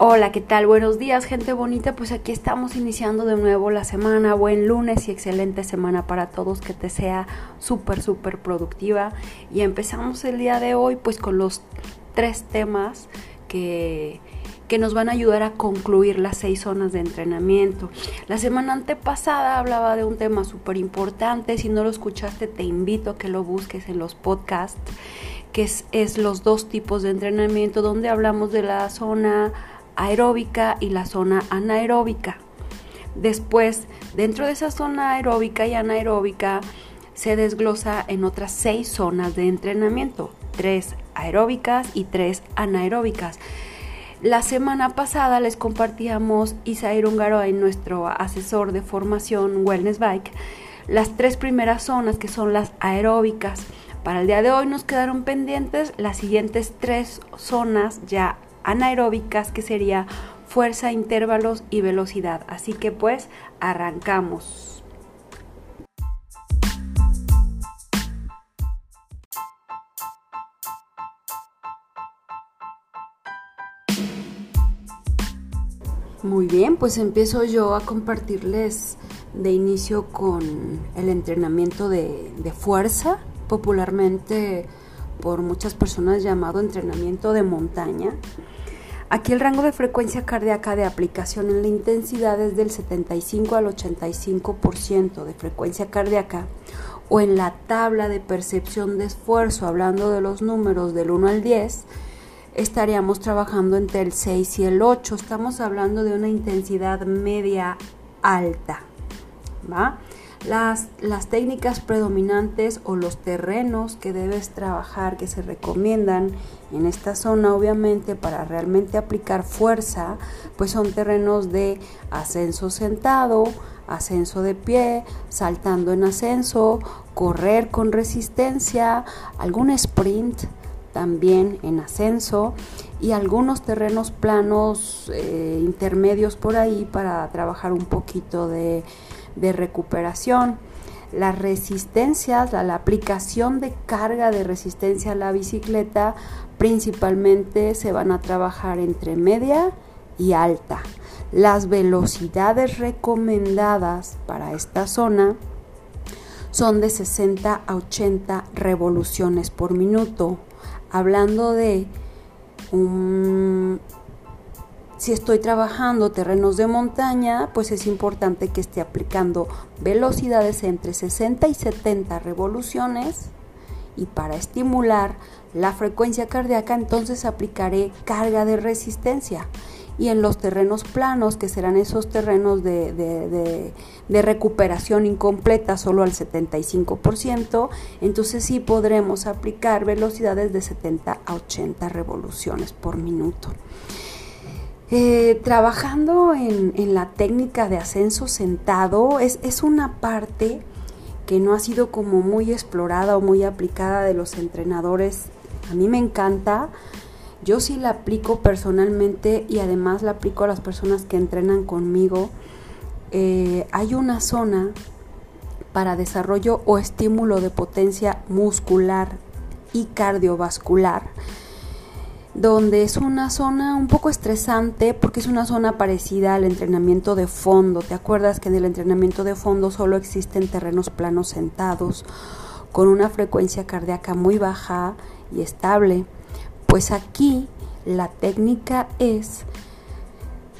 Hola, ¿qué tal? Buenos días, gente bonita. Pues aquí estamos iniciando de nuevo la semana. Buen lunes y excelente semana para todos. Que te sea súper, súper productiva. Y empezamos el día de hoy pues con los tres temas que, que nos van a ayudar a concluir las seis zonas de entrenamiento. La semana antepasada hablaba de un tema súper importante. Si no lo escuchaste, te invito a que lo busques en los podcasts, que es, es los dos tipos de entrenamiento, donde hablamos de la zona aeróbica y la zona anaeróbica. Después, dentro de esa zona aeróbica y anaeróbica, se desglosa en otras seis zonas de entrenamiento, tres aeróbicas y tres anaeróbicas. La semana pasada les compartíamos Isair en nuestro asesor de formación Wellness Bike, las tres primeras zonas que son las aeróbicas. Para el día de hoy nos quedaron pendientes las siguientes tres zonas ya anaeróbicas que sería fuerza, intervalos y velocidad. Así que pues arrancamos. Muy bien, pues empiezo yo a compartirles de inicio con el entrenamiento de, de fuerza, popularmente por muchas personas llamado entrenamiento de montaña. Aquí el rango de frecuencia cardíaca de aplicación en la intensidad es del 75 al 85% de frecuencia cardíaca o en la tabla de percepción de esfuerzo, hablando de los números del 1 al 10, estaríamos trabajando entre el 6 y el 8. Estamos hablando de una intensidad media alta. ¿va? Las, las, técnicas predominantes o los terrenos que debes trabajar, que se recomiendan en esta zona, obviamente, para realmente aplicar fuerza, pues son terrenos de ascenso sentado, ascenso de pie, saltando en ascenso, correr con resistencia, algún sprint también en ascenso y algunos terrenos planos eh, intermedios por ahí para trabajar un poquito de de recuperación. Las resistencias, la, aplicación de carga de resistencia a la bicicleta principalmente se van a trabajar entre media y alta. Las velocidades recomendadas para esta zona son de 60 a 80 revoluciones por minuto. Hablando de un si estoy trabajando terrenos de montaña, pues es importante que esté aplicando velocidades entre 60 y 70 revoluciones y para estimular la frecuencia cardíaca entonces aplicaré carga de resistencia. Y en los terrenos planos, que serán esos terrenos de, recuperación incompleta solo al 75%, entonces sí podremos aplicar velocidades de 70 a 80 revoluciones por minuto. Eh, trabajando en, la técnica de ascenso sentado es, una parte que no ha sido como muy explorada o muy aplicada de los entrenadores. A mí me encanta. Yo sí la aplico personalmente y además la aplico a las personas que entrenan conmigo. Eh, hay una zona para desarrollo o estímulo de potencia muscular y cardiovascular donde es una zona un poco estresante porque es una zona parecida al entrenamiento de fondo. ¿Te acuerdas que en el entrenamiento de fondo solo existen terrenos planos sentados con una frecuencia cardíaca muy baja y estable? Pues aquí la técnica es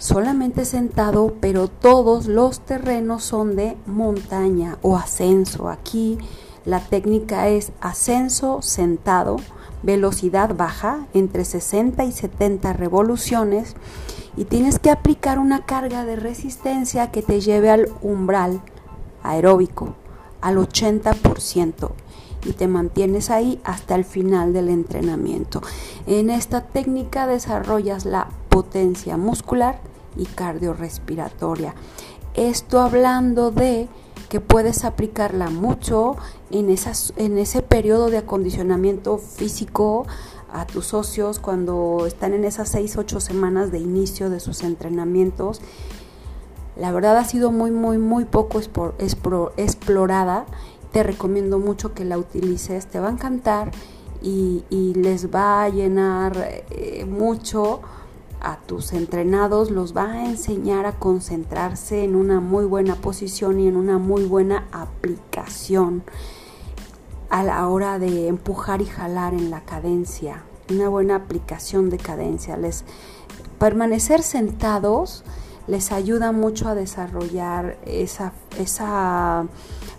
solamente sentado, pero todos los terrenos son de montaña o ascenso. Aquí la técnica es ascenso sentado velocidad baja, entre 60 y 70 revoluciones, y tienes que aplicar una carga de resistencia que te lleve al umbral aeróbico, al 80%, y te mantienes ahí hasta el final del entrenamiento. En esta técnica desarrollas la potencia muscular y cardiorrespiratoria. Esto hablando de que puedes aplicarla mucho en, esas, en ese periodo de acondicionamiento físico a tus socios cuando están en esas 6, 8 semanas de inicio de sus entrenamientos. La verdad ha sido muy, muy, muy poco explorada. Te recomiendo mucho que la utilices, te va a encantar y, les va a llenar eh, mucho a tus entrenados los va a enseñar a concentrarse en una muy buena posición y en una muy buena aplicación a la hora de empujar y jalar en la cadencia, una buena aplicación de cadencia. Les permanecer sentados les ayuda mucho a desarrollar esa, esa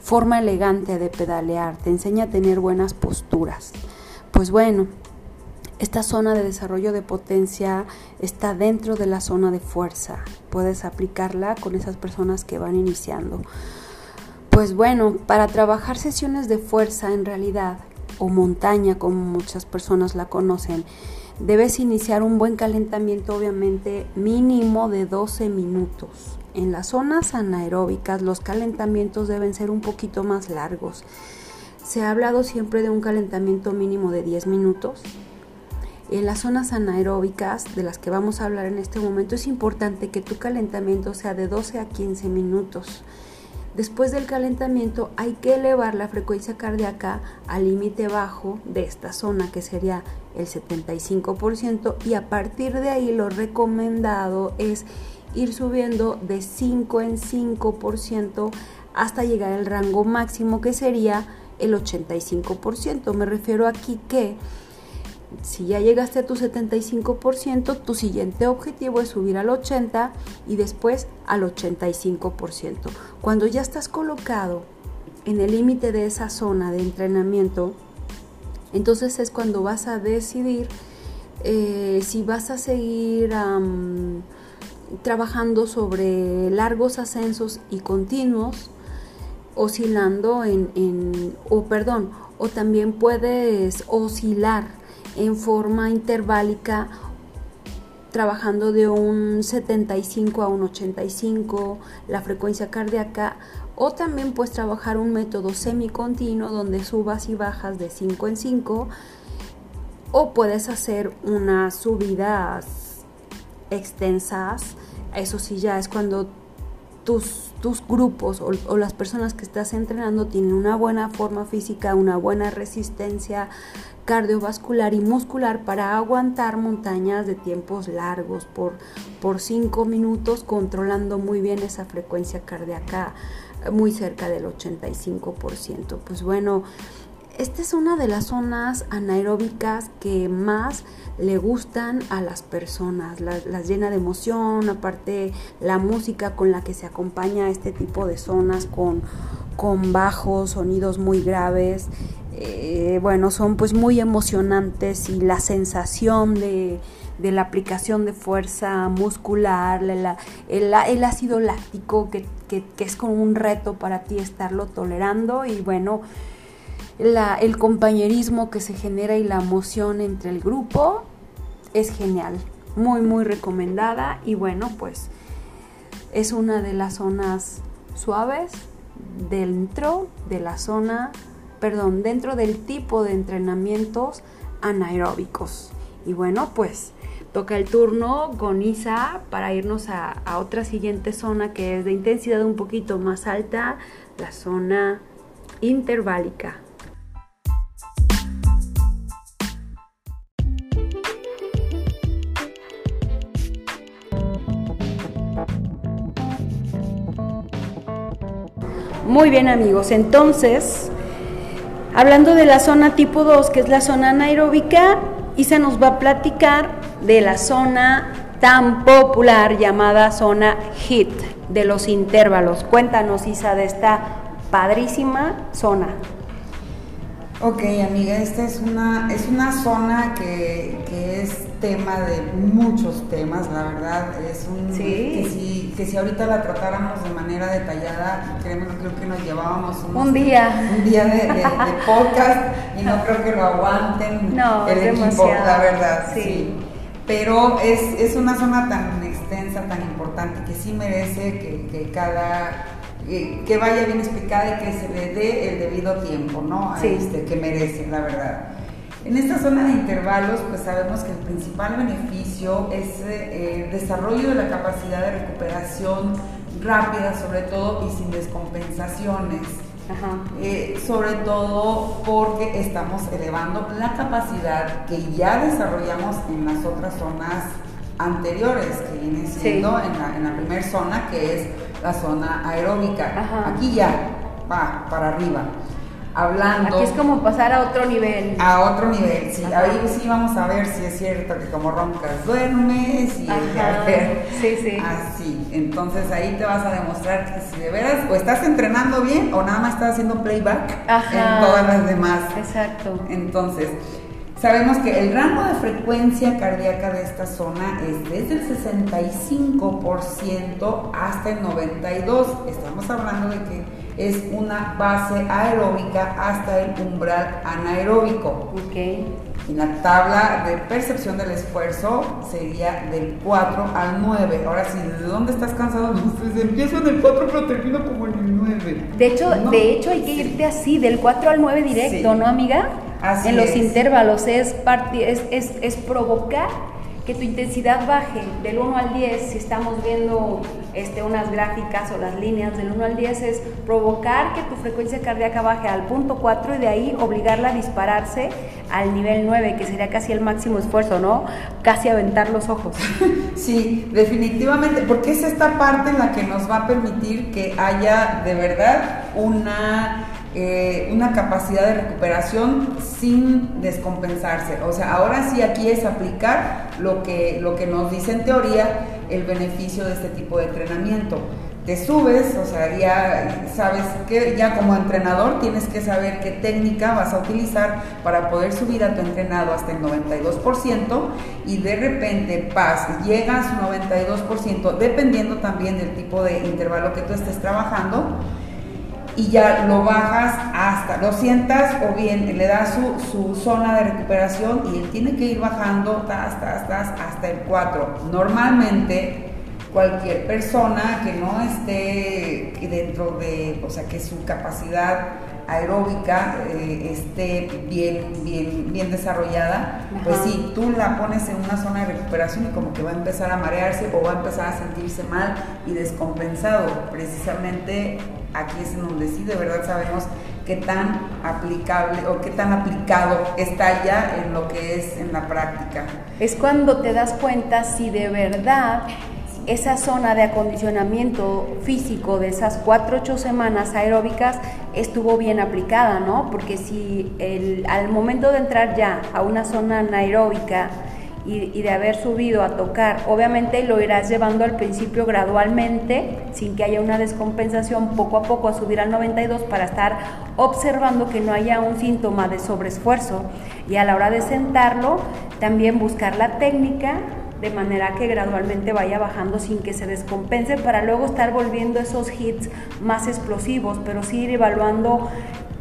forma elegante de pedalear, te enseña a tener buenas posturas. Pues bueno, esta zona de desarrollo de potencia está dentro de la zona de fuerza. Puedes aplicarla con esas personas que van iniciando. Pues bueno, para trabajar sesiones de fuerza en realidad, o montaña como muchas personas la conocen, debes iniciar un buen calentamiento obviamente mínimo de 12 minutos. En las zonas anaeróbicas los calentamientos deben ser un poquito más largos. Se ha hablado siempre de un calentamiento mínimo de 10 minutos, en las zonas anaeróbicas de las que vamos a hablar en este momento es importante que tu calentamiento sea de 12 a 15 minutos. Después del calentamiento hay que elevar la frecuencia cardíaca al límite bajo de esta zona que sería el 75% y a partir de ahí lo recomendado es ir subiendo de 5 en 5% hasta llegar al rango máximo que sería el 85%. Me refiero aquí que si ya llegaste a tu 75%, tu siguiente objetivo es subir al 80% y después al 85%. Cuando ya estás colocado en el límite de esa zona de entrenamiento, entonces es cuando vas a decidir eh, si vas a seguir trabajando sobre largos ascensos y continuos, oscilando en, en o perdón, o también puedes oscilar en forma interválica trabajando de un 75 a un 85 la frecuencia cardíaca o también puedes trabajar un método semicontinuo donde subas y bajas de 5 en 5 o puedes hacer unas subidas extensas. Eso sí ya es cuando tus, tus grupos o, o, las personas que estás entrenando tienen una buena forma física, una buena resistencia cardiovascular y muscular para aguantar montañas de tiempos largos por, por cinco minutos, controlando muy bien esa frecuencia cardíaca muy cerca del 85%. Pues bueno, esta es una de las zonas anaeróbicas que más le gustan a las personas, las, las, llena de emoción, aparte la música con la que se acompaña este tipo de zonas con, con bajos, sonidos muy graves eh, bueno, son pues muy emocionantes y la sensación de, la aplicación de fuerza muscular, el, ácido láctico que, es como un reto para ti estarlo tolerando y bueno, el compañerismo que se genera y la emoción entre el grupo es genial, muy muy recomendada y bueno pues es una de las zonas suaves dentro de la zona perdón, dentro del tipo de entrenamientos anaeróbicos. Y bueno, pues toca el turno con Isa para irnos a, a, otra siguiente zona que es de intensidad un poquito más alta, la zona interválica. Muy bien amigos, entonces Hablando de la zona tipo 2, que es la zona anaeróbica, Isa nos va a platicar de la zona tan popular llamada zona HIT, de los intervalos. Cuéntanos, Isa, de esta padrísima zona. Ok, amiga, esta es una, es una zona que, es tema de muchos temas, la verdad. Es un que si, que si ahorita la tratáramos de manera detallada, créeme, creo que nos llevábamos un día, un día de, podcast y no creo que lo aguanten no, el equipo, la verdad. Sí. Pero es, es una zona tan extensa, tan importante, que sí merece que, que cada que vaya bien explicada y que se le dé el debido tiempo, ¿no? A este, que merece, la verdad. En esta zona de intervalos, pues sabemos que el principal beneficio es eh, el desarrollo de la capacidad de recuperación rápida, sobre todo, y sin descompensaciones. Eh, sobre todo porque estamos elevando la capacidad que ya desarrollamos en las otras zonas anteriores, que viene siendo en, la, en la primera zona, que es la zona aeróbica. Aquí ya va para arriba hablando. Aquí es como pasar a otro nivel. A otro nivel, sí. Ahí sí vamos a ver si es cierto que como roncas duermes y a ver. Sí, sí. Así. Entonces ahí te vas a demostrar que si de veras o estás entrenando bien o nada más estás haciendo playback en todas las demás. Exacto. Entonces, Sabemos que el rango de frecuencia cardíaca de esta zona es desde el 65% hasta el 92%. Estamos hablando de que es una base aeróbica hasta el umbral anaeróbico. Okay. En la tabla de percepción del esfuerzo sería del 4 al 9. Ahora sí, ¿de dónde estás cansado? Pues empiezo en el 4 pero termino como en el 9. De hecho, de hecho hay que irte así, del 4 al 9 directo, ¿no, amiga? Así en los intervalos es, es, es, es provocar que tu intensidad baje del 1 al 10, si estamos viendo este, unas gráficas o las líneas del 1 al 10, es provocar que tu frecuencia cardíaca baje al punto 4 y de ahí obligarla a dispararse al nivel 9, que sería casi el máximo esfuerzo, ¿no? Casi aventar los ojos. Sí, definitivamente, porque es esta parte en la que nos va a permitir que haya de verdad una eh, una capacidad de recuperación sin descompensarse. O sea, ahora sí aquí es aplicar lo que, lo que nos dice en teoría el beneficio de este tipo de entrenamiento. Te subes, o sea, ya sabes que ya como entrenador tienes que saber qué técnica vas a utilizar para poder subir a tu entrenado hasta el 92% y de repente pas, llegas 92%, dependiendo también del tipo de intervalo que tú estés trabajando y ya lo bajas hasta, lo sientas o bien le das su, zona de recuperación y él tiene que ir bajando hasta, hasta el 4. Normalmente cualquier persona que no esté dentro de, o sea, que su capacidad aeróbica eh, esté bien, bien, bien desarrollada, pues sí, tú la pones en una zona de recuperación y como que va a empezar a marearse o va a empezar a sentirse mal y descompensado. Precisamente aquí es en donde sí de verdad sabemos qué tan aplicable o qué tan aplicado está ya en lo que es en la práctica. Es cuando te das cuenta si de verdad esa zona de acondicionamiento físico de esas cuatro ocho semanas aeróbicas estuvo bien aplicada, ¿no? Porque si al momento de entrar ya a una zona anaeróbica y, de haber subido a tocar, obviamente lo irás llevando al principio gradualmente, sin que haya una descompensación, poco a poco a subir al 92 para estar observando que no haya un síntoma de sobreesfuerzo. Y a la hora de sentarlo, también buscar la técnica de manera que gradualmente vaya bajando sin que se descompense para luego estar volviendo esos hits más explosivos, pero sí ir evaluando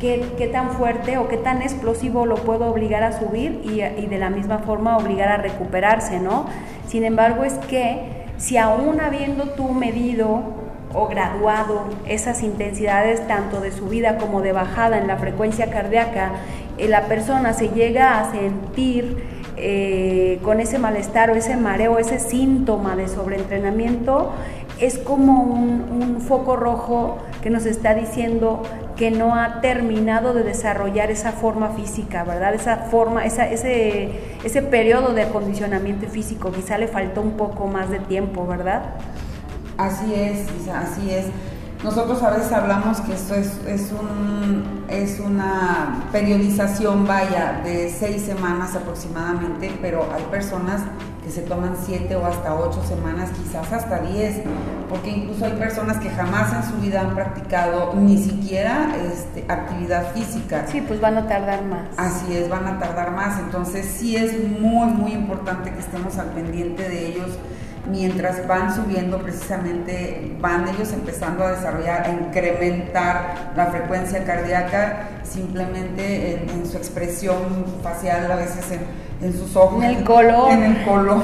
qué, tan fuerte o qué tan explosivo lo puedo obligar a subir y, y, de la misma forma obligar a recuperarse, ¿no? Sin embargo, es que si aún habiendo tú medido o graduado esas intensidades tanto de subida como de bajada en la frecuencia cardíaca, eh, la persona se llega a sentir eh, con ese malestar o ese mareo, ese síntoma de sobreentrenamiento, es como un, foco rojo que nos está diciendo que no ha terminado de desarrollar esa forma física, ¿verdad? Esa forma, ese, ese periodo de acondicionamiento físico, quizá le faltó un poco más de tiempo, ¿verdad? Así es, así es. Nosotros a veces hablamos que esto es, es, un, es una periodización, vaya, de seis semanas aproximadamente, pero hay personas que se toman siete o hasta ocho semanas, quizás hasta diez, porque incluso hay personas que jamás en su vida han practicado ni siquiera este, actividad física. Sí, pues van a tardar más. Así es, van a tardar más, entonces sí es muy, muy importante que estemos al pendiente de ellos mientras van subiendo precisamente, van ellos empezando a desarrollar, a incrementar la frecuencia cardíaca simplemente en, su expresión facial, a veces en, sus ojos. En el color. En el color.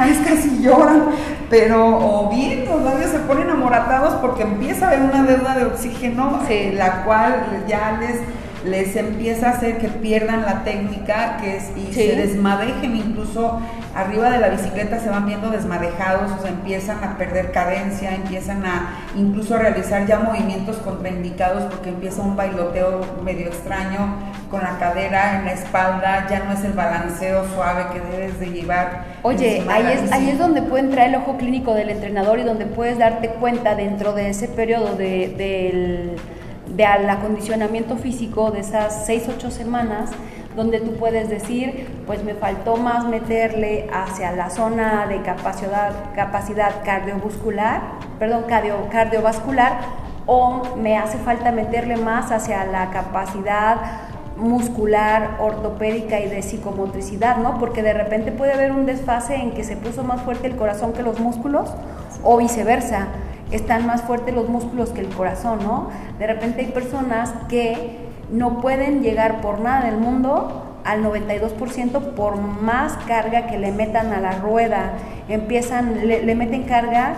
a veces casi lloran, pero o bien los labios se ponen amoratados porque empieza a haber una deuda de oxígeno, la cual ya les les empieza a hacer que pierdan la técnica que es, y se desmadejen incluso arriba de la bicicleta se van viendo desmadejados, o sea, empiezan a perder cadencia, empiezan a incluso a realizar ya movimientos contraindicados porque empieza un bailoteo medio extraño con la cadera en la espalda, ya no es el balanceo suave que debes de llevar. Oye, ahí es, ahí es donde puede entrar el ojo clínico del entrenador y donde puedes darte cuenta dentro de ese periodo de, del de al acondicionamiento físico de esas 6, 8 semanas, donde tú puedes decir, pues me faltó más meterle hacia la zona de capacidad, capacidad cardiovascular, perdón, cardio, cardiovascular, o me hace falta meterle más hacia la capacidad muscular, ortopédica y de psicomotricidad, ¿no? Porque de repente puede haber un desfase en que se puso más fuerte el corazón que los músculos o viceversa están más fuertes los músculos que el corazón, ¿no? De repente hay personas que no pueden llegar por nada del mundo al 92% por más carga que le metan a la rueda. Empiezan, le, meten carga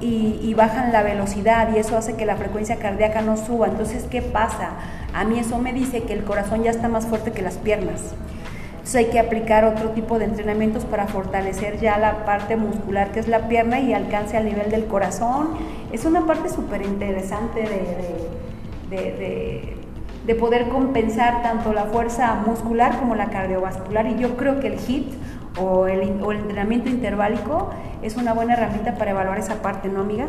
y, y, bajan la velocidad y eso hace que la frecuencia cardíaca no suba. Entonces, ¿qué pasa? A mí eso me dice que el corazón ya está más fuerte que las piernas. Entonces hay que aplicar otro tipo de entrenamientos para fortalecer ya la parte muscular que es la pierna y alcance al nivel del corazón. Es una parte súper interesante de, de, poder compensar tanto la fuerza muscular como la cardiovascular y yo creo que el HIT o el, o el entrenamiento interválico es una buena herramienta para evaluar esa parte, ¿no, amiga?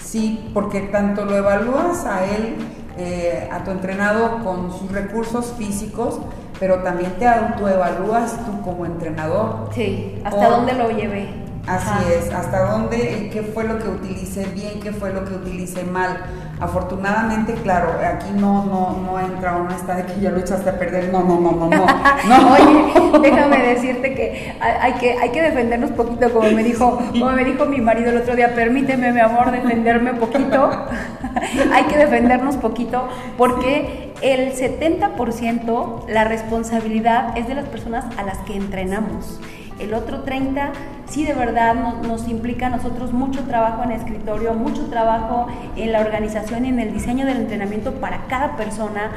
Sí, porque tanto lo evalúas a él, eh, a tu entrenado con sus recursos físicos, pero también te autoevalúas tú como entrenador. Sí, ¿hasta dónde lo llevé? Así es, hasta dónde, qué fue lo que utilicé bien, qué fue lo que utilicé mal. Afortunadamente, claro, aquí no, no, no entra una está de que ya lo echaste a perder, no, no, no, no, no. Oye, déjame decirte que hay, que hay que defendernos poquito, como me dijo, como me dijo mi marido el otro día, permíteme, mi amor, defenderme poquito. hay que defendernos poquito porque el 70% la responsabilidad es de las personas a las que entrenamos. El otro 30 sí de verdad nos, implica a nosotros mucho trabajo en escritorio, mucho trabajo en la organización y en el diseño del entrenamiento para cada persona,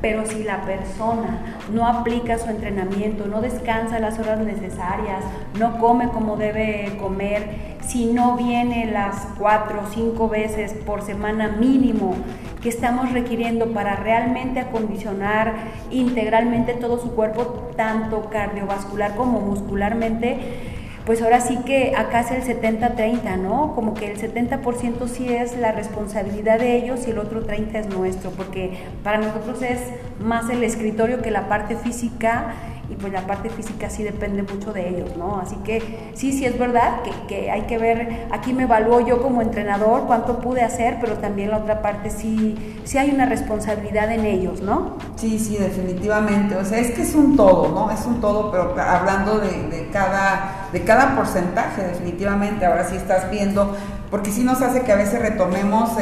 pero si la persona no aplica su entrenamiento, no descansa las horas necesarias, no come como debe comer, si no viene las cuatro o cinco veces por semana mínimo que estamos requiriendo para realmente acondicionar integralmente todo su cuerpo, tanto cardiovascular como muscularmente, pues ahora sí que acá es el 70-30, ¿no? Como que el 70% sí es la responsabilidad de ellos y el otro 30% es nuestro, porque para nosotros es más el escritorio que la parte física y pues la parte física sí depende mucho de ellos, ¿no? Así que sí, sí es verdad que, hay que ver, aquí me evalúo yo como entrenador cuánto pude hacer, pero también la otra parte sí, sí hay una responsabilidad en ellos, ¿no? Sí, sí, definitivamente, o sea, es que es un todo, ¿no? Es un todo, pero hablando de cada, de cada porcentaje, definitivamente, ahora sí estás viendo, porque sí nos hace que a veces retomemos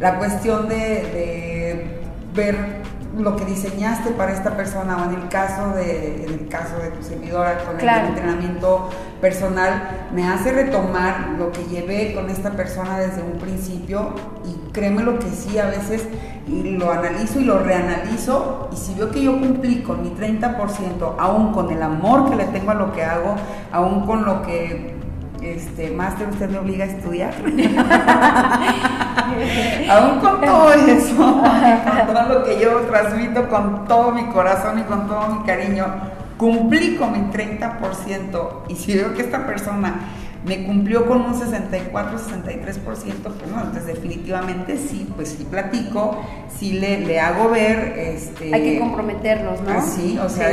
la cuestión de ver lo que diseñaste para esta persona o en el caso de, en el caso de tu servidora con el entrenamiento personal, me hace retomar lo que llevé con esta persona desde un principio y créeme lo que sí, a veces lo analizo y lo reanalizo y si veo que yo cumplí con mi 30%, aún con el amor que le tengo a lo que hago, aún con lo que este, máster usted me obliga a estudiar. Aún con todo eso, con todo lo que yo transmito con todo mi corazón y con todo mi cariño, cumplí con mi 30% y si veo que esta persona me cumplió con un 64, 63%, pues no, entonces definitivamente sí, pues sí platico, sí le, le hago ver. Este, Hay que comprometerlos, ¿no? Sí, o sea,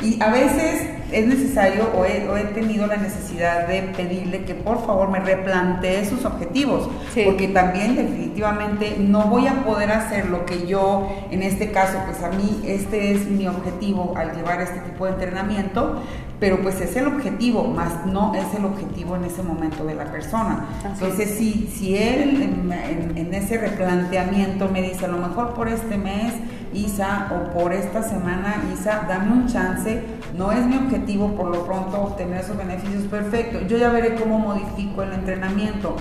y a veces es necesario o he, he, tenido la necesidad de pedirle que por favor me replantee sus objetivos, porque también definitivamente no voy a poder hacer lo que yo, en este caso, pues a mí este es mi objetivo al llevar este tipo de entrenamiento, pero pues es el objetivo, más no es el objetivo en ese momento de la persona. Entonces, si, si él en, en, ese replanteamiento me dice, a lo mejor por este mes, Isa, o por esta semana, Isa, dame un chance, no es mi objetivo por lo pronto obtener esos beneficios, perfecto, yo ya veré cómo modifico el entrenamiento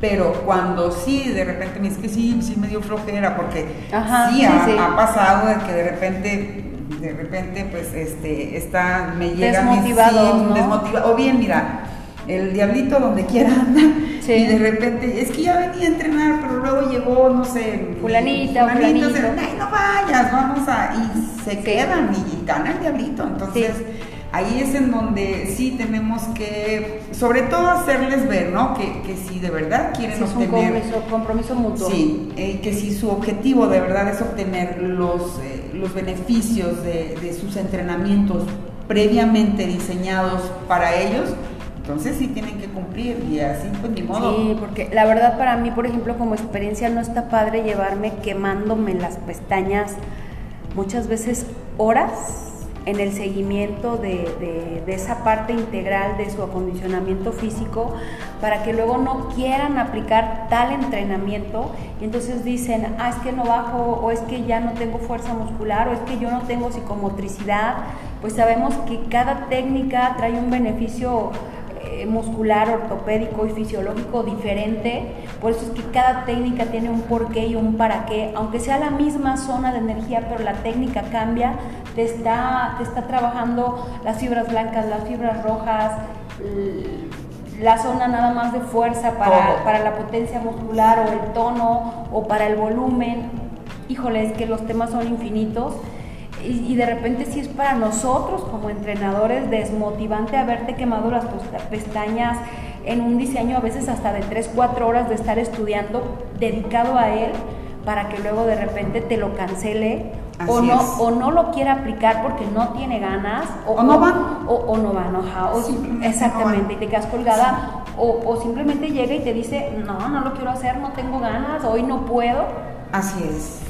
pero cuando sí, de repente me dice que sí, sí me dio flojera, porque Ajá, sí, sí, ha, sí. ha pasado de que de repente, de repente, pues, este, está, me llega mi- Desmotivados, sí, ¿no? desmotiva- o bien, mira, el diablito donde quiera anda, Sí. y de repente, es que ya venía a entrenar, pero luego llegó, no sé, Fulanita, fulanito, ay, no vayas, vamos a, y se Sí. quedan, y gana el diablito, entonces... Ahí es en donde sí tenemos que, sobre todo, hacerles ver, ¿no? Que, que si de verdad quieren Sí, es un obtener compromiso, compromiso mutuo. Sí, eh, que si su objetivo de verdad es obtener los, eh, los beneficios de, de sus entrenamientos previamente diseñados para ellos, entonces sí tienen que cumplir y así pues ni modo. Sí, porque la verdad para mí, por ejemplo, como experiencia no está padre llevarme quemándome las pestañas muchas veces horas en el seguimiento de, de- esa parte integral de su acondicionamiento físico para que luego no quieran aplicar tal entrenamiento y entonces dicen, ah, es que no bajo o es que ya no tengo fuerza muscular o es que yo no tengo psicomotricidad, pues sabemos que cada técnica trae un beneficio eh, muscular, ortopédico y fisiológico diferente. Por eso es que cada técnica tiene un porqué y un para qué. Aunque sea la misma zona de energía, pero la técnica cambia, te está, te está trabajando las fibras blancas, las fibras rojas, la zona nada más de fuerza para, para la potencia muscular o el tono o para el volumen. Híjole, es que los temas son infinitos y, de repente si es para nosotros como entrenadores desmotivante haberte quemado las pestañas en un diseño a veces hasta de 3, 4 horas de estar estudiando dedicado a él para que luego de repente te lo cancele o no, es. o no lo quiera aplicar porque no tiene ganas O no van. o, o no van, ajá, o Simplemente exactamente, no van. y te quedas colgada o, o simplemente llega y te dice, no, no lo quiero hacer, no tengo ganas, hoy no puedo Así es.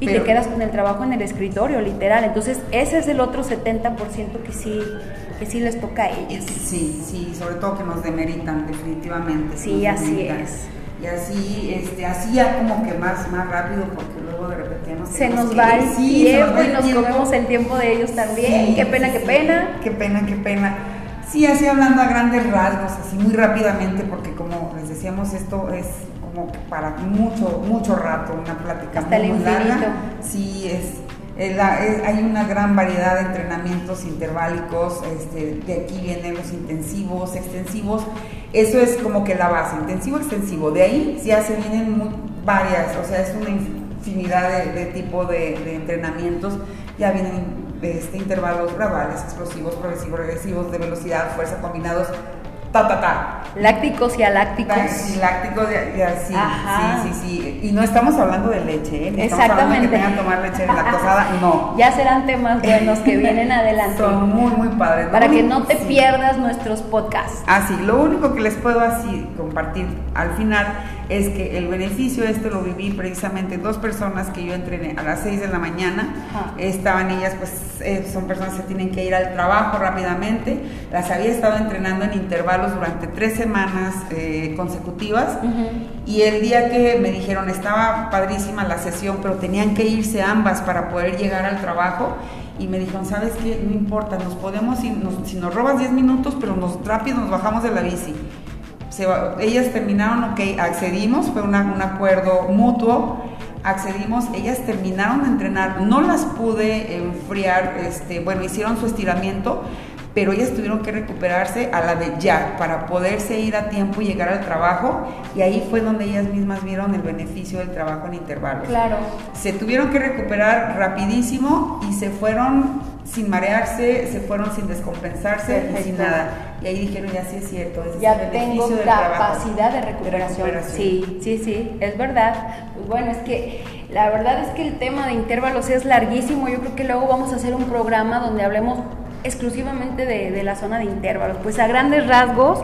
y Pero- te quedas con el trabajo en el escritorio, literal. Entonces, ese es el otro 70% que sí, que sí les toca a ellas. Sí, sí, sobre todo que nos demeritan, definitivamente. Sí, así demeritan. es. Y así, este, así ya como que más, más rápido, porque luego de repente Se nos va el Sí, tiempo y nos tiempo. comemos el tiempo de ellos también. Sí, qué pena, sí, qué pena. Qué pena, qué pena. Sí, así hablando a grandes rasgos, así muy rápidamente, porque como les decíamos, esto es como para mucho, mucho rato, una plática Hasta muy, el muy larga. Sí, es la- es- hay una gran variedad de entrenamientos interválicos, este, de aquí vienen los intensivos, extensivos, eso es como que la base, intensivo, extensivo, de ahí ya se vienen mu- varias, o sea, es una infinidad de, de tipo de, de entrenamientos, ya vienen este, intervalos graduales, explosivos, progresivos, regresivos, de velocidad, fuerza, combinados, ta, ta, ta. Lácticos y alácticos. Sí, láctico de, de así, Ajá. sí, sí, sí. Y no estamos hablando de leche, ¿eh? Ni Estamos hablando de que Exactamente. tengan que tomar leche lactosada, no. Ya serán temas buenos que vienen adelante. Son muy, muy padres. Para que no te sí. pierdas nuestros podcasts. Ah, sí, lo único que les puedo así compartir al final es que el beneficio este lo viví precisamente dos personas que yo entrené a las 6 de la mañana. Ajá. Estaban ellas, pues eh, son personas que tienen que ir al trabajo rápidamente. Las había estado entrenando en intervalos durante tres semanas eh, consecutivas. Y el día que me dijeron, estaba padrísima la sesión, pero tenían que irse ambas para poder llegar al trabajo. Y me dijeron, ¿sabes qué? No importa, nos podemos ir, nos- si nos robas 10 minutos, pero nos rápido nos bajamos de la bici. Se ellas terminaron, ok, accedimos, fue una- un acuerdo mutuo, accedimos, ellas terminaron de entrenar, no las pude enfriar, este, bueno, hicieron su estiramiento, pero ellas tuvieron que recuperarse a la de ya para poderse ir a tiempo y llegar al trabajo y ahí fue donde ellas mismas vieron el beneficio del trabajo en intervalos. Claro. Se tuvieron que recuperar rapidísimo y se fueron sin marearse, se fueron sin descompensarse y sin nada. Y ahí dijeron, ya sí es cierto, ese Ya tengo del trabajo". capacidad de recuperación. recuperación. Sí, sí, sí, es verdad. Pues bueno, es que la verdad es que el tema de intervalos es larguísimo. Yo creo que luego vamos a hacer un programa donde hablemos exclusivamente de, de la zona de intervalos. Pues a grandes rasgos,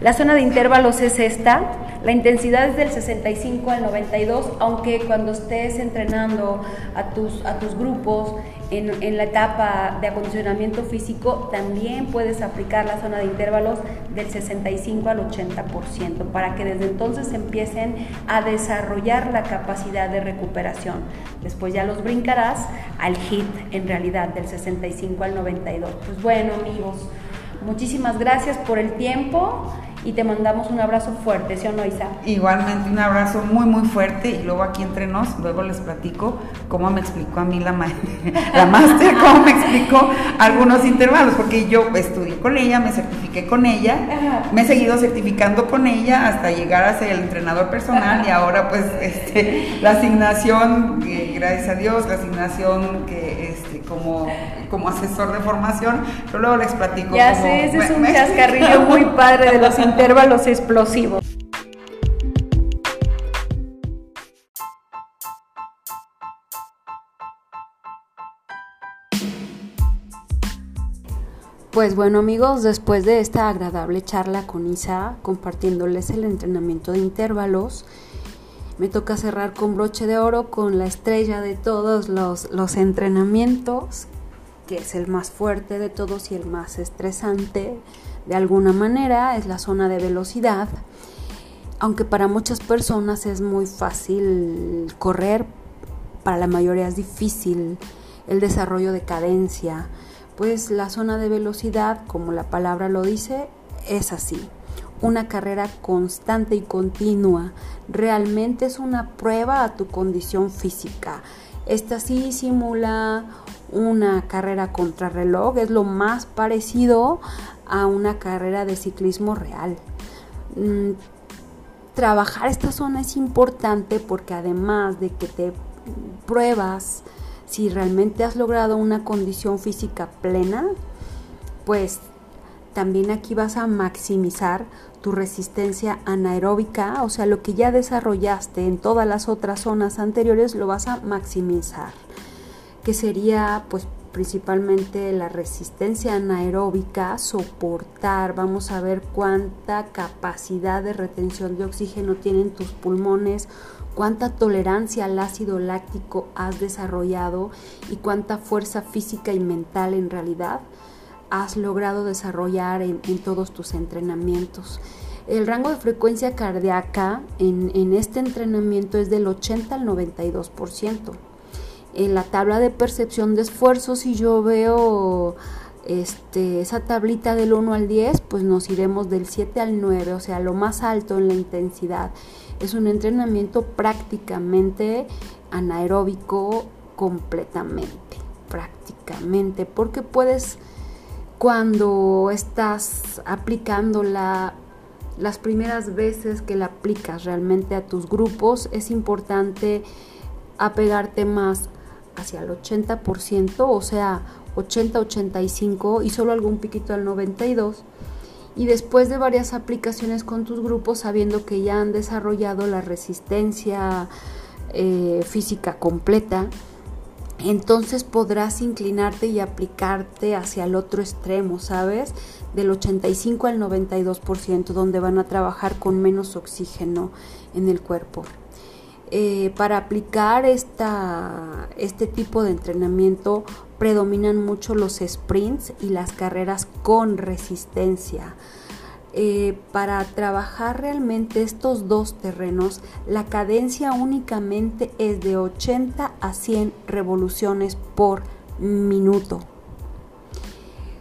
la zona de intervalos es esta. La intensidad es del 65 al 92, aunque cuando estés entrenando a tus, a tus grupos en, la etapa de acondicionamiento físico, también puedes aplicar la zona de intervalos del 65 al 80%, para que desde entonces empiecen a desarrollar la capacidad de recuperación. Después ya los brincarás al HIT, en realidad, del 65 al 92. Pues bueno, amigos, muchísimas gracias por el tiempo y te mandamos un abrazo fuerte, ¿sí o no, Isa? Igualmente un abrazo muy muy fuerte y luego aquí entre nos, luego les platico cómo me explicó a mí la, la máster, cómo me explicó algunos intervalos, porque yo estudié con ella, me certifiqué con ella, me he seguido certificando con ella hasta llegar a ser el entrenador personal y ahora pues este, la asignación, eh, gracias a Dios, la asignación que este, como, como asesor de formación, pero luego les platico. Ya sé, ese es un chascarrillo muy padre de los intervalos explosivos. Pues bueno amigos, después de esta agradable charla con Isa, compartiéndoles el entrenamiento de intervalos, me toca cerrar con broche de oro con la estrella de todos los, los entrenamientos, que es el más fuerte de todos y el más estresante de alguna manera, es la zona de velocidad. Aunque para muchas personas es muy fácil correr, para la mayoría es difícil el desarrollo de cadencia, pues la zona de velocidad, como la palabra lo dice, es así una carrera constante y continua. Realmente es una prueba a tu condición física. Esta sí simula una carrera contrarreloj, es lo más parecido a una carrera de ciclismo real. Mm, trabajar esta zona es importante porque además de que te pruebas si realmente has logrado una condición física plena, pues también aquí vas a maximizar tu resistencia anaeróbica, o sea, lo que ya desarrollaste en todas las otras zonas anteriores lo vas a maximizar, que sería pues principalmente la resistencia anaeróbica, soportar, vamos a ver cuánta capacidad de retención de oxígeno tienen tus pulmones, cuánta tolerancia al ácido láctico has desarrollado y cuánta fuerza física y mental en realidad has logrado desarrollar en, todos tus entrenamientos. El rango de frecuencia cardíaca en, este entrenamiento es del 80 al 92%. En la tabla de percepción de esfuerzo, si yo veo este, esa tablita del 1 al 10, pues nos iremos del 7 al 9, o sea, lo más alto en la intensidad. Es un entrenamiento prácticamente anaeróbico completamente, prácticamente, porque puedes cuando estás aplicando las primeras veces que la aplicas realmente a tus grupos, es importante apegarte más hacia el 80%, o sea, 80-85 y solo algún piquito al 92. Y después de varias aplicaciones con tus grupos, sabiendo que ya han desarrollado la resistencia eh, física completa, entonces podrás inclinarte y aplicarte hacia el otro extremo, ¿sabes? Del 85 al 92%, donde van a trabajar con menos oxígeno en el cuerpo. Eh, para aplicar este tipo de entrenamiento predominan mucho los sprints y las carreras con resistencia. Eh, para trabajar realmente estos dos terrenos, la cadencia únicamente es de 80 a 100 revoluciones por minuto.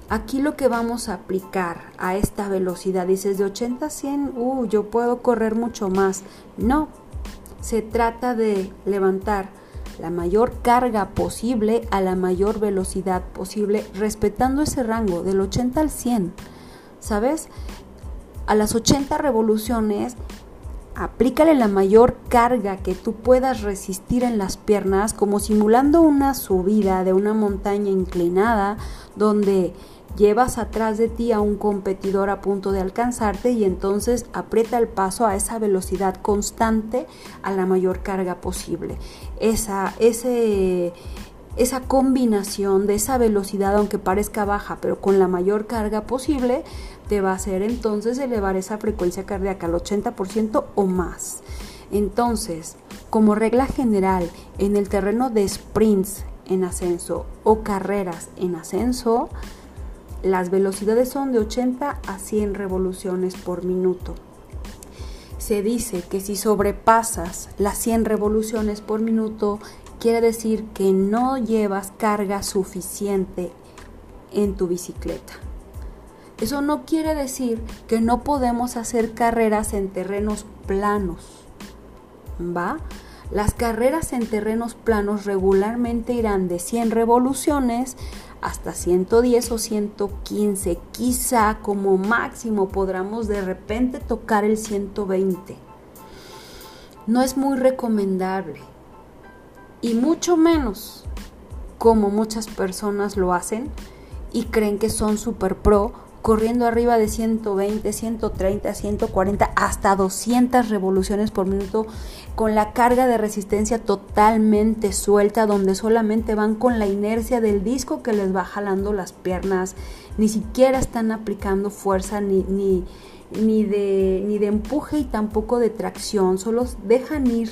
Aquí lo que vamos a aplicar a esta velocidad, dices de 80 a 100, uh, yo puedo correr mucho más. No, se trata de levantar la mayor carga posible a la mayor velocidad posible, respetando ese rango del 80 al 100. ¿Sabes? a las 80 revoluciones, aplícale la mayor carga que tú puedas resistir en las piernas, como simulando una subida de una montaña inclinada donde llevas atrás de ti a un competidor a punto de alcanzarte y entonces aprieta el paso a esa velocidad constante a la mayor carga posible. Esa, ese, esa combinación de esa velocidad, aunque parezca baja, pero con la mayor carga posible, te va a hacer entonces elevar esa frecuencia cardíaca al 80% o más. Entonces, como regla general, en el terreno de sprints en ascenso o carreras en ascenso, las velocidades son de 80 a 100 revoluciones por minuto. Se dice que si sobrepasas las 100 revoluciones por minuto, quiere decir que no llevas carga suficiente en tu bicicleta. Eso no quiere decir que no podemos hacer carreras en terrenos planos. ¿Va? Las carreras en terrenos planos regularmente irán de 100 revoluciones hasta 110 o 115. Quizá como máximo podamos de repente tocar el 120. No es muy recomendable. Y mucho menos como muchas personas lo hacen y creen que son super pro corriendo arriba de 120, 130, 140, hasta 200 revoluciones por minuto, con la carga de resistencia totalmente suelta, donde solamente van con la inercia del disco que les va jalando las piernas, ni siquiera están aplicando fuerza ni, ni, ni, de, ni de empuje y tampoco de tracción, solo dejan ir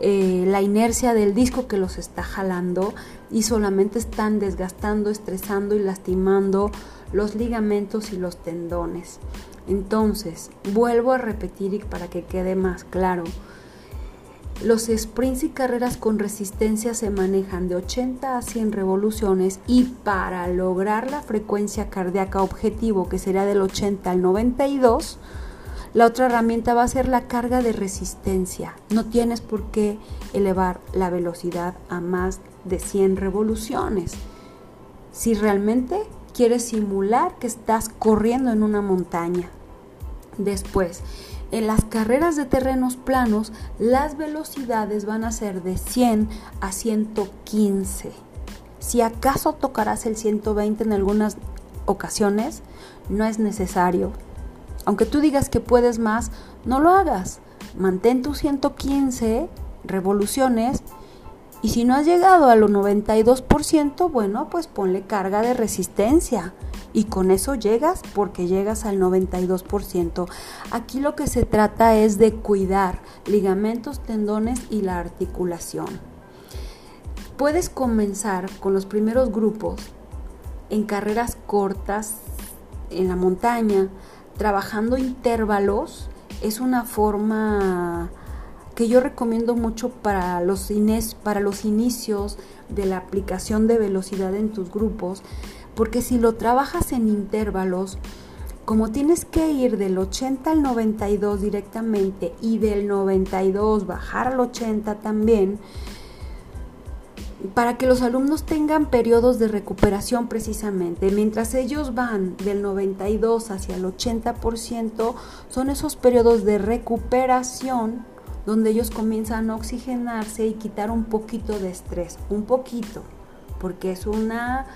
eh, la inercia del disco que los está jalando y solamente están desgastando, estresando y lastimando los ligamentos y los tendones. Entonces, vuelvo a repetir y para que quede más claro, los sprints y carreras con resistencia se manejan de 80 a 100 revoluciones y para lograr la frecuencia cardíaca objetivo que será del 80 al 92, la otra herramienta va a ser la carga de resistencia. No tienes por qué elevar la velocidad a más de 100 revoluciones. Si realmente quieres simular que estás corriendo en una montaña. Después, en las carreras de terrenos planos, las velocidades van a ser de 100 a 115. Si acaso tocarás el 120 en algunas ocasiones, no es necesario. Aunque tú digas que puedes más, no lo hagas. Mantén tus 115 revoluciones y si no has llegado a los 92%, bueno, pues ponle carga de resistencia y con eso llegas porque llegas al 92%. Aquí lo que se trata es de cuidar ligamentos, tendones y la articulación. Puedes comenzar con los primeros grupos en carreras cortas en la montaña, trabajando intervalos, es una forma que yo recomiendo mucho para los, para los inicios de la aplicación de velocidad en tus grupos, porque si lo trabajas en intervalos, como tienes que ir del 80 al 92 directamente y del 92 bajar al 80 también, para que los alumnos tengan periodos de recuperación precisamente. Mientras ellos van del 92 hacia el 80%, son esos periodos de recuperación donde ellos comienzan a oxigenarse y quitar un poquito de estrés, un poquito, porque es una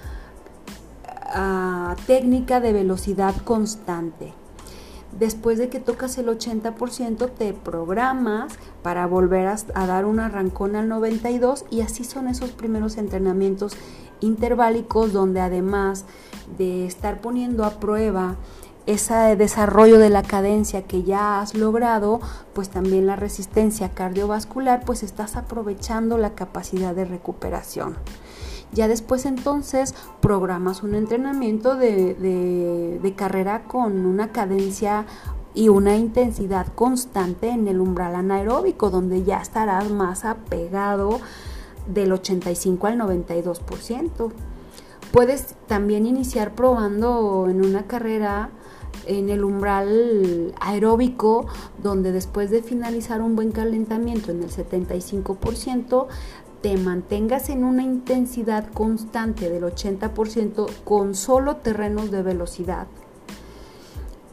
ah, técnica de velocidad constante. Después de que tocas el 80%, te programas para volver a, dar un arrancón al 92 y así son esos primeros entrenamientos interválicos donde además de estar poniendo a prueba ese desarrollo de la cadencia que ya has logrado, pues también la resistencia cardiovascular, pues estás aprovechando la capacidad de recuperación. Ya después entonces programas un entrenamiento de, de, carrera con una cadencia y una intensidad constante en el umbral anaeróbico, donde ya estarás más apegado del 85 al 92%. Puedes también iniciar probando en una carrera en el umbral aeróbico, donde después de finalizar un buen calentamiento en el 75%, te mantengas en una intensidad constante del 80% con solo terrenos de velocidad.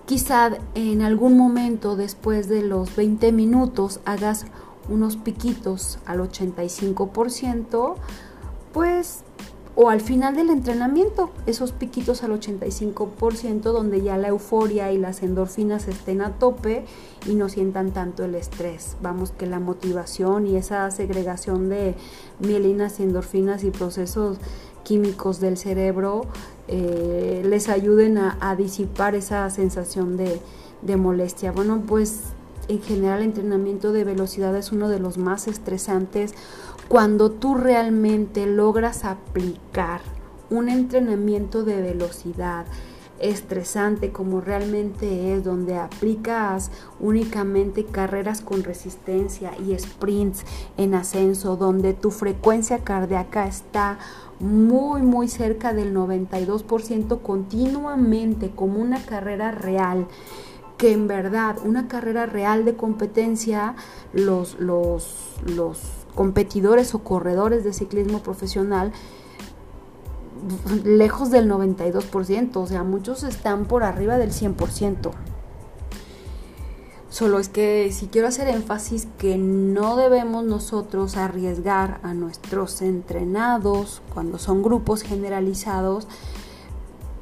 Quizá en algún momento después de los 20 minutos hagas unos piquitos al 85%, pues o al final del entrenamiento, esos piquitos al 85% donde ya la euforia y las endorfinas estén a tope y no sientan tanto el estrés. Vamos que la motivación y esa segregación de mielinas y endorfinas y procesos químicos del cerebro eh, les ayuden a, disipar esa sensación de, de molestia. Bueno, pues en general el entrenamiento de velocidad es uno de los más estresantes cuando tú realmente logras aplicar un entrenamiento de velocidad estresante como realmente es, donde aplicas únicamente carreras con resistencia y sprints en ascenso, donde tu frecuencia cardíaca está muy muy cerca del 92% continuamente como una carrera real que en verdad una carrera real de competencia los, los, los competidores o corredores de ciclismo profesional lejos del 92%, o sea, muchos están por arriba del 100%. Solo es que si quiero hacer énfasis que no debemos nosotros arriesgar a nuestros entrenados cuando son grupos generalizados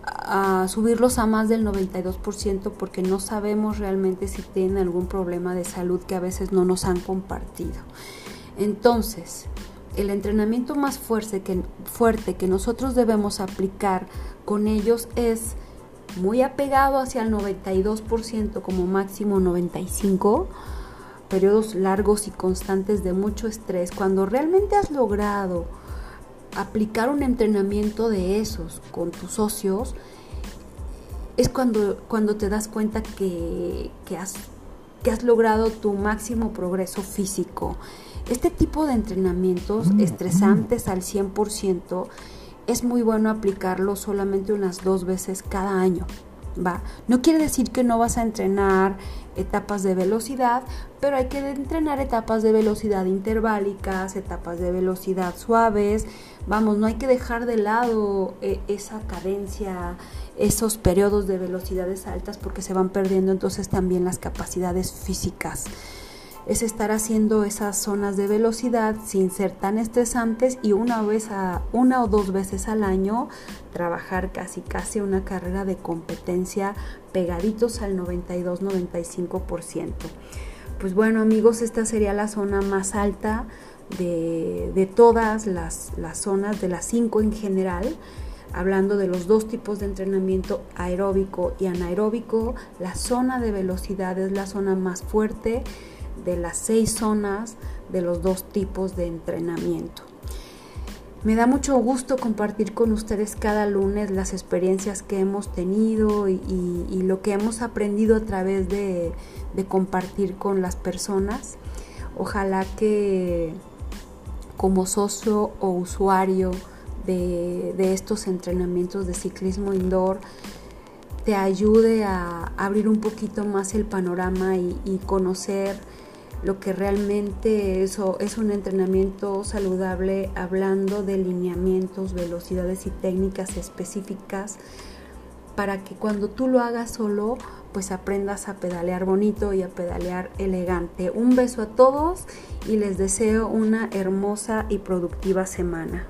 a subirlos a más del 92% porque no sabemos realmente si tienen algún problema de salud que a veces no nos han compartido. Entonces, el entrenamiento más fuerte que, fuerte que nosotros debemos aplicar con ellos es muy apegado hacia el 92%, como máximo 95%, periodos largos y constantes de mucho estrés. Cuando realmente has logrado aplicar un entrenamiento de esos con tus socios, es cuando, cuando te das cuenta que, que, has, que has logrado tu máximo progreso físico este tipo de entrenamientos mm, estresantes al 100% es muy bueno aplicarlo solamente unas dos veces cada año. ¿va? No quiere decir que no vas a entrenar etapas de velocidad, pero hay que entrenar etapas de velocidad interválicas, etapas de velocidad suaves. Vamos, no hay que dejar de lado eh, esa cadencia, esos periodos de velocidades altas porque se van perdiendo entonces también las capacidades físicas es estar haciendo esas zonas de velocidad sin ser tan estresantes y una vez a una o dos veces al año trabajar casi casi una carrera de competencia pegaditos al 92-95%. Pues bueno amigos, esta sería la zona más alta de, todas las, las zonas, de las cinco en general hablando de los dos tipos de entrenamiento aeróbico y anaeróbico, la zona de velocidad es la zona más fuerte de las seis zonas de los dos tipos de entrenamiento. Me da mucho gusto compartir con ustedes cada lunes las experiencias que hemos tenido y, lo que hemos aprendido a través de, compartir con las personas. Ojalá que como socio o usuario de, estos entrenamientos de ciclismo indoor te ayude a abrir un poquito más el panorama y, conocer lo que realmente eso es un entrenamiento saludable hablando de lineamientos, velocidades y técnicas específicas para que cuando tú lo hagas solo pues aprendas a pedalear bonito y a pedalear elegante. Un beso a todos y les deseo una hermosa y productiva semana.